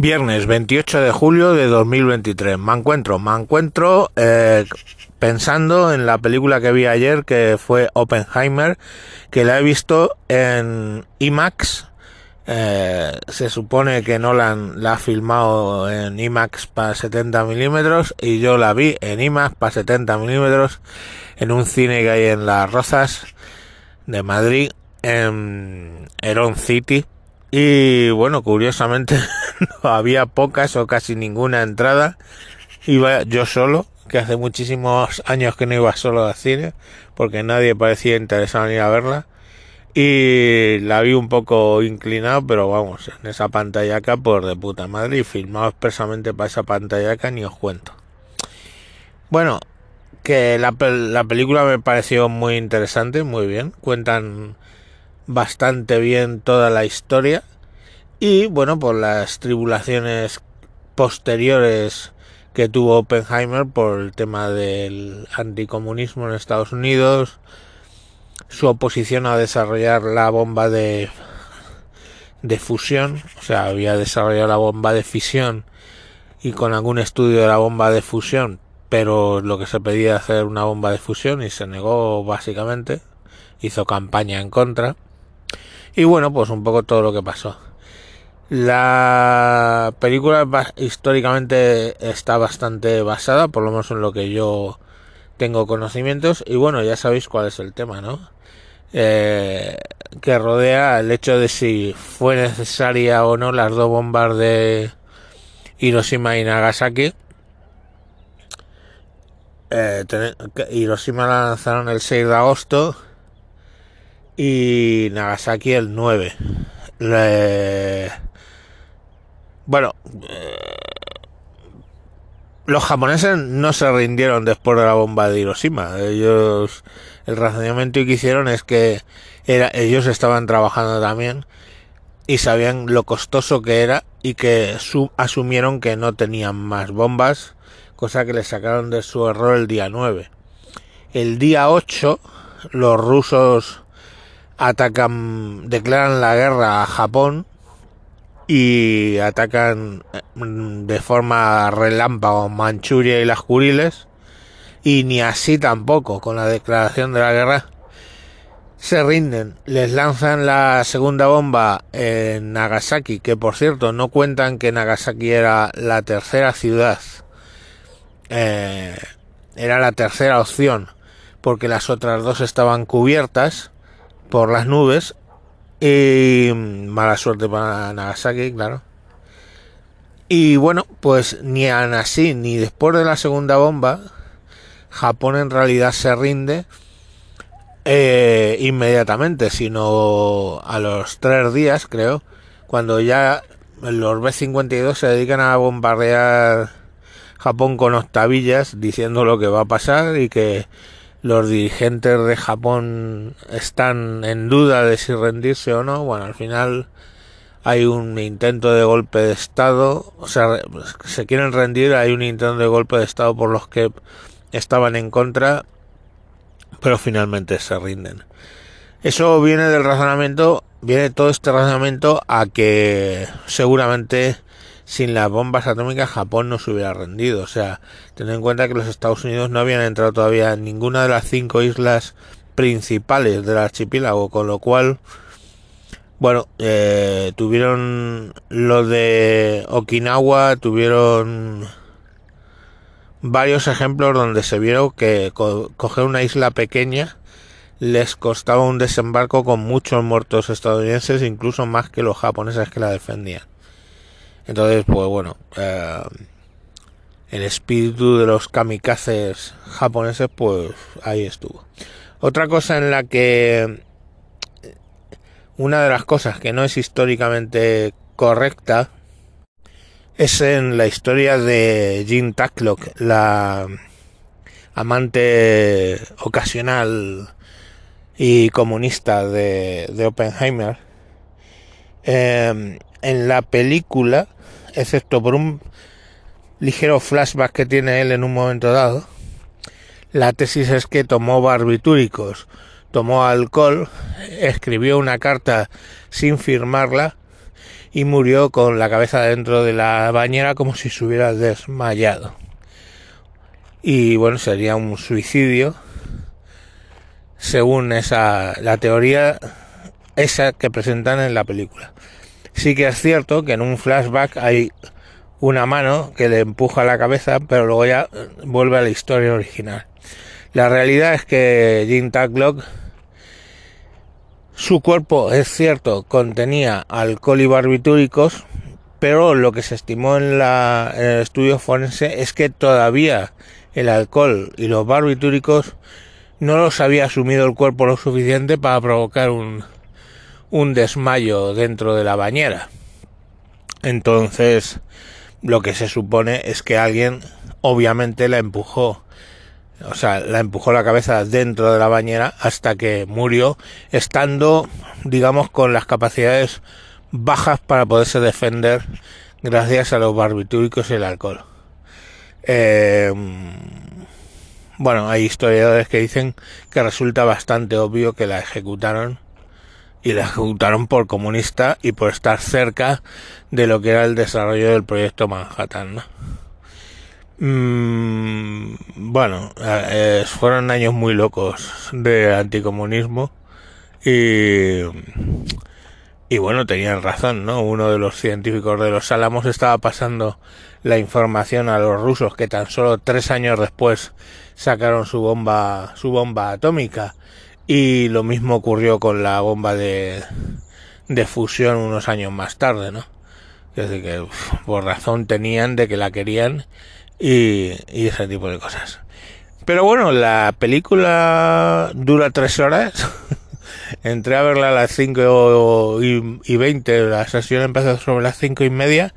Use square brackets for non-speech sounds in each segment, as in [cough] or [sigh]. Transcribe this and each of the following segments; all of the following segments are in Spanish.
Viernes 28 de julio de 2023. Me encuentro, me encuentro eh, pensando en la película que vi ayer, que fue Oppenheimer, que la he visto en IMAX. Eh, se supone que Nolan la ha filmado en IMAX para 70 milímetros y yo la vi en IMAX para 70 milímetros en un cine que hay en Las Rozas de Madrid, en Heron City y bueno, curiosamente [laughs] no había pocas o casi ninguna entrada. Iba yo solo, que hace muchísimos años que no iba solo al cine, porque nadie parecía interesado en ir a verla. Y la vi un poco inclinado, pero vamos, en esa pantalla acá por de puta madre y filmado expresamente para esa pantalla acá ni os cuento. Bueno, que la, la película me pareció muy interesante, muy bien. Cuentan bastante bien toda la historia. Y bueno, por las tribulaciones posteriores que tuvo Oppenheimer por el tema del anticomunismo en Estados Unidos, su oposición a desarrollar la bomba de, de fusión, o sea, había desarrollado la bomba de fisión y con algún estudio de la bomba de fusión, pero lo que se pedía hacer una bomba de fusión y se negó básicamente, hizo campaña en contra y bueno, pues un poco todo lo que pasó. La película históricamente está bastante basada, por lo menos en lo que yo tengo conocimientos, y bueno, ya sabéis cuál es el tema, ¿no? Eh, que rodea el hecho de si fue necesaria o no las dos bombas de Hiroshima y Nagasaki. Eh, Hiroshima la lanzaron el 6 de agosto y Nagasaki el 9. Bueno, eh, los japoneses no se rindieron después de la bomba de Hiroshima. Ellos, el razonamiento que hicieron es que ellos estaban trabajando también y sabían lo costoso que era y que asumieron que no tenían más bombas, cosa que les sacaron de su error el día 9. El día 8 los rusos atacan, declaran la guerra a Japón y atacan mm, de forma relámpago Manchuria y las Kuriles y ni así tampoco con la declaración de la guerra. Se rinden, les lanzan la segunda bomba en Nagasaki, que por cierto no cuentan que Nagasaki era la tercera ciudad, eh, era la tercera opción, porque las otras dos estaban cubiertas, por las nubes y mala suerte para Nagasaki, claro. Y bueno, pues ni así ni después de la segunda bomba, Japón en realidad se rinde eh, inmediatamente, sino a los tres días, creo, cuando ya los B-52 se dedican a bombardear Japón con octavillas, diciendo lo que va a pasar y que los dirigentes de Japón están en duda de si rendirse o no. Bueno, al final hay un intento de golpe de Estado, o sea, se quieren rendir, hay un intento de golpe de Estado por los que estaban en contra, pero finalmente se rinden. Eso viene del razonamiento, viene todo este razonamiento a que seguramente sin las bombas atómicas Japón no se hubiera rendido. O sea, ten en cuenta que los Estados Unidos no habían entrado todavía en ninguna de las cinco islas principales del archipiélago, con lo cual, bueno, eh, tuvieron lo de Okinawa, tuvieron varios ejemplos donde se vieron que coger una isla pequeña les costaba un desembarco con muchos muertos estadounidenses, incluso más que los japoneses que la defendían. Entonces, pues bueno, eh, el espíritu de los kamikazes japoneses, pues ahí estuvo. Otra cosa en la que una de las cosas que no es históricamente correcta es en la historia de Jean Tacklock, la amante ocasional y comunista de, Oppenheimer. Eh, en la película excepto por un ligero flashback que tiene él en un momento dado, la tesis es que tomó barbitúricos, tomó alcohol, escribió una carta sin firmarla y murió con la cabeza dentro de la bañera como si se hubiera desmayado. Y bueno, sería un suicidio según esa la teoría esa que presentan en la película. Sí que es cierto que en un flashback hay una mano que le empuja la cabeza, pero luego ya vuelve a la historia original. La realidad es que Jim Taglock su cuerpo, es cierto, contenía alcohol y barbitúricos, pero lo que se estimó en, la, en el estudio forense es que todavía el alcohol y los barbitúricos no los había asumido el cuerpo lo suficiente para provocar un, un desmayo dentro de la bañera. Entonces, lo que se supone es que alguien obviamente la empujó o sea, la empujó la cabeza dentro de la bañera hasta que murió, estando, digamos, con las capacidades bajas para poderse defender gracias a los barbitúricos y el alcohol. Eh, bueno, hay historiadores que dicen que resulta bastante obvio que la ejecutaron y la ejecutaron por comunista y por estar cerca de lo que era el desarrollo del proyecto Manhattan. Mm, bueno, eh, fueron años muy locos de anticomunismo y, y bueno, tenían razón, ¿no? Uno de los científicos de los Álamos estaba pasando la información a los rusos que tan solo tres años después sacaron su bomba, su bomba atómica y lo mismo ocurrió con la bomba de, de fusión unos años más tarde, ¿no? Es decir, que por razón tenían de que la querían y, ese tipo de cosas. Pero bueno, la película dura tres horas. [laughs] Entré a verla a las cinco y, veinte. La sesión empezó sobre las cinco y media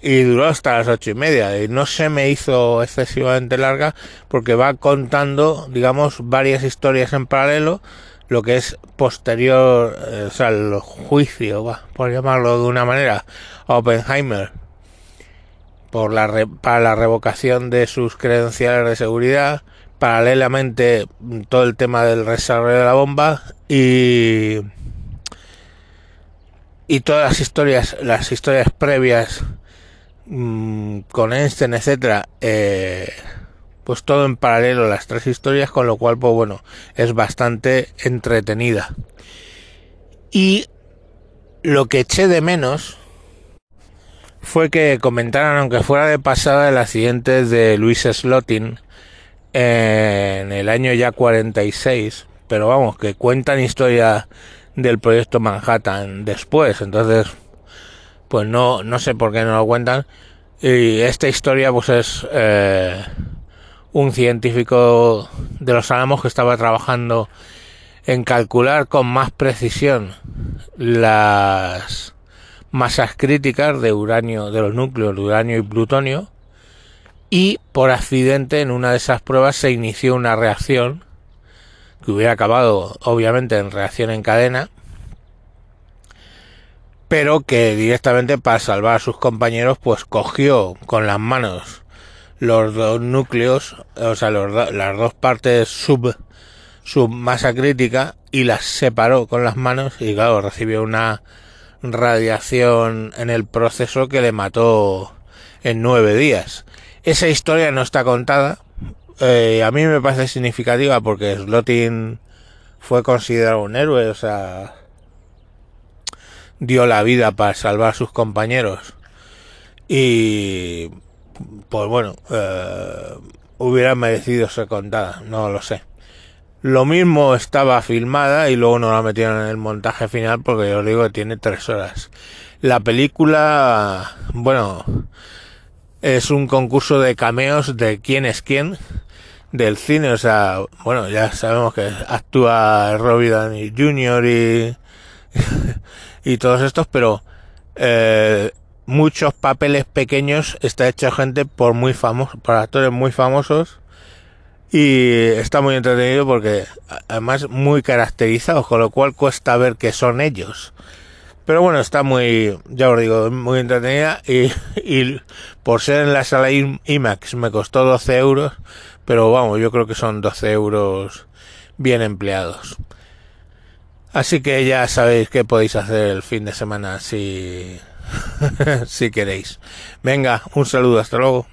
y duró hasta las ocho y media. Y no se me hizo excesivamente larga porque va contando, digamos, varias historias en paralelo. Lo que es posterior, eh, o juicio, por llamarlo de una manera, Oppenheimer por la para la revocación de sus credenciales de seguridad, paralelamente todo el tema del desarrollo de la bomba y y todas las historias las historias previas mm, con Einstein etcétera eh, pues todo en paralelo las tres historias con lo cual pues bueno es bastante entretenida. Y lo que eché de menos fue que comentaran, aunque fuera de pasada, el accidente de Luis Slotin en el año ya 46, pero vamos, que cuentan historia del proyecto Manhattan después, entonces, pues no, no sé por qué no lo cuentan. Y esta historia, pues es eh, un científico de los Álamos que estaba trabajando en calcular con más precisión las masas críticas de uranio, de los núcleos de uranio y plutonio, y por accidente en una de esas pruebas se inició una reacción que hubiera acabado obviamente en reacción en cadena, pero que directamente para salvar a sus compañeros pues cogió con las manos los dos núcleos, o sea, las dos partes sub, sub masa crítica y las separó con las manos y claro, recibió una radiación en el proceso que le mató en nueve días. Esa historia no está contada. Eh, a mí me parece significativa porque Slotin fue considerado un héroe, o sea, dio la vida para salvar a sus compañeros. Y, pues bueno, eh, hubiera merecido ser contada, no lo sé. Lo mismo estaba filmada y luego no la metieron en el montaje final porque yo digo que tiene tres horas. La película, bueno, es un concurso de cameos de quién es quién del cine. O sea, bueno, ya sabemos que actúa Robbie Downey Jr. y, y todos estos, pero eh, muchos papeles pequeños está hecho gente por muy famosos, por actores muy famosos y está muy entretenido porque además muy caracterizados, con lo cual cuesta ver que son ellos. Pero bueno, está muy, ya os digo, muy entretenida y, y por ser en la sala IMAX me costó 12 euros, pero vamos, yo creo que son 12 euros bien empleados. Así que ya sabéis qué podéis hacer el fin de semana si, [laughs] si queréis. Venga, un saludo, hasta luego.